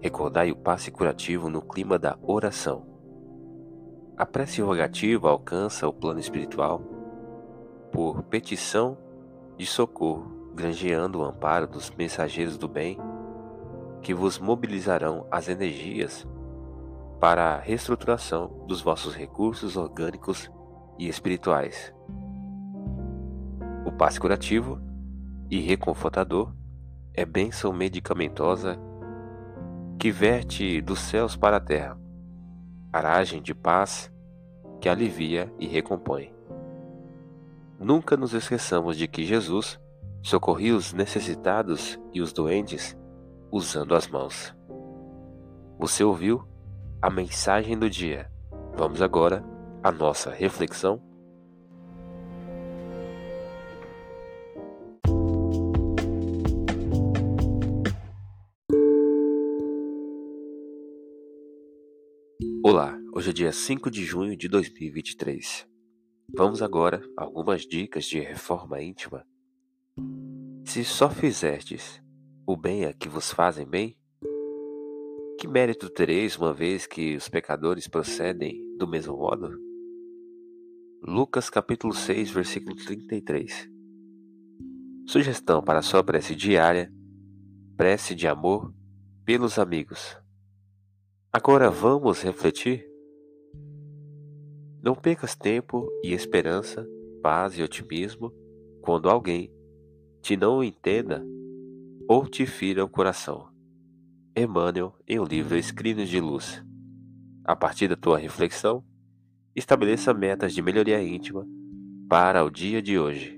recordai o passe curativo no clima da oração. A prece rogativa alcança o plano espiritual por petição de socorro, granjeando o amparo dos mensageiros do bem, que vos mobilizarão as energias para a reestruturação dos vossos recursos orgânicos e espirituais. O passe curativo e reconfortador é bênção medicamentosa que verte dos céus para a terra, aragem de paz que alivia e recompõe. Nunca nos esqueçamos de que Jesus socorria os necessitados e os doentes usando as mãos. Você ouviu a mensagem do dia. Vamos agora à nossa reflexão Olá, hoje é dia 5 de junho de 2023. Vamos agora a algumas dicas de reforma íntima. Se só fizerdes o bem a que vos fazem bem, que mérito tereis uma vez que os pecadores procedem do mesmo modo? Lucas capítulo 6, versículo 33. Sugestão para sua prece diária: prece de amor pelos amigos. Agora vamos refletir? Não percas tempo e esperança, paz e otimismo quando alguém te não entenda ou te fira o coração. Emmanuel, em o livro Escrinos de Luz. A partir da tua reflexão, estabeleça metas de melhoria íntima para o dia de hoje.